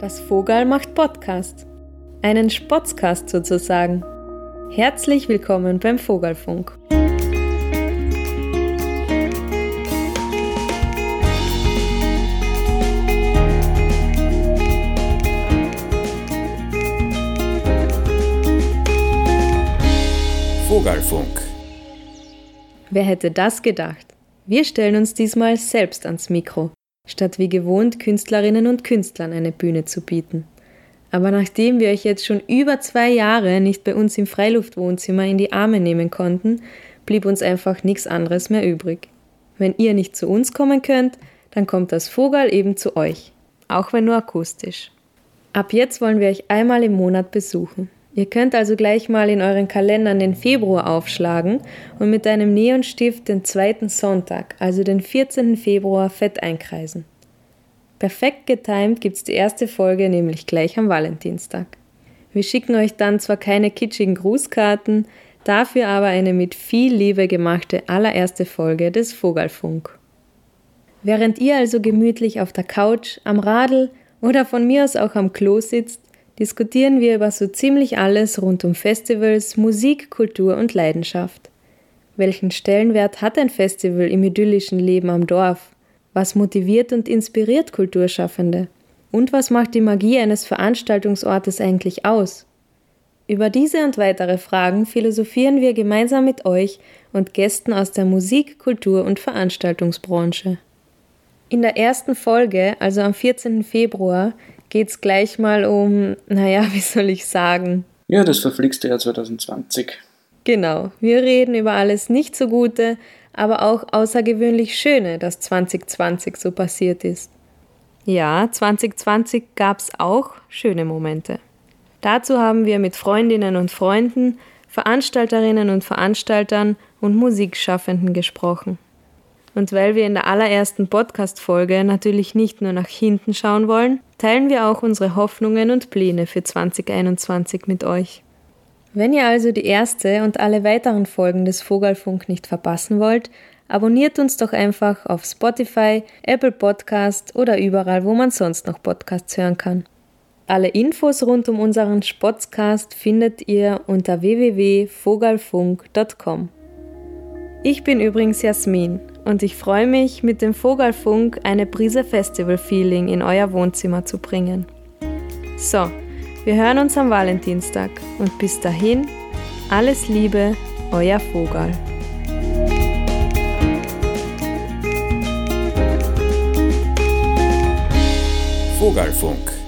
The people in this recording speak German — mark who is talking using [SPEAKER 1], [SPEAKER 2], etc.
[SPEAKER 1] Das Vogel macht Podcast. Einen Spotzcast sozusagen. Herzlich willkommen beim Vogelfunk.
[SPEAKER 2] Vogelfunk.
[SPEAKER 1] Wer hätte das gedacht? Wir stellen uns diesmal selbst ans Mikro, statt wie gewohnt Künstlerinnen und Künstlern eine Bühne zu bieten. Aber nachdem wir euch jetzt schon über zwei Jahre nicht bei uns im Freiluftwohnzimmer in die Arme nehmen konnten, blieb uns einfach nichts anderes mehr übrig. Wenn ihr nicht zu uns kommen könnt, dann kommt das Vogel eben zu euch, auch wenn nur akustisch. Ab jetzt wollen wir euch einmal im Monat besuchen. Ihr könnt also gleich mal in euren Kalendern den Februar aufschlagen und mit einem Neonstift den zweiten Sonntag, also den 14. Februar, fett einkreisen. Perfekt getimt gibt's die erste Folge nämlich gleich am Valentinstag. Wir schicken euch dann zwar keine kitschigen Grußkarten, dafür aber eine mit viel Liebe gemachte allererste Folge des Vogelfunk. Während ihr also gemütlich auf der Couch, am Radl oder von mir aus auch am Klo sitzt, diskutieren wir über so ziemlich alles rund um Festivals, Musik, Kultur und Leidenschaft. Welchen Stellenwert hat ein Festival im idyllischen Leben am Dorf? Was motiviert und inspiriert Kulturschaffende? Und was macht die Magie eines Veranstaltungsortes eigentlich aus? Über diese und weitere Fragen philosophieren wir gemeinsam mit euch und Gästen aus der Musik-, Kultur- und Veranstaltungsbranche. In der ersten Folge, also am 14. Februar, geht es gleich mal um, naja, wie soll ich sagen?
[SPEAKER 2] Ja, das verflixte Jahr 2020.
[SPEAKER 1] Genau, wir reden über alles nicht so Gute, aber auch außergewöhnlich Schöne, das 2020 so passiert ist. Ja, 2020 gab es auch schöne Momente. Dazu haben wir mit Freundinnen und Freunden, Veranstalterinnen und Veranstaltern und Musikschaffenden gesprochen. Und weil wir in der allerersten Podcast-Folge natürlich nicht nur nach hinten schauen wollen, teilen wir auch unsere Hoffnungen und Pläne für 2021 mit euch. Wenn ihr also die erste und alle weiteren Folgen des Vogelfunk nicht verpassen wollt, abonniert uns doch einfach auf Spotify, Apple Podcast oder überall, wo man sonst noch Podcasts hören kann. Alle Infos rund um unseren Spotscast findet ihr unter www.vogelfunk.com. Ich bin übrigens Jasmin und ich freue mich, mit dem Vogelfunk eine Prise Festival-Feeling in euer Wohnzimmer zu bringen. So, wir hören uns am Valentinstag und bis dahin, alles Liebe, euer Vogel.
[SPEAKER 2] Vogelfunk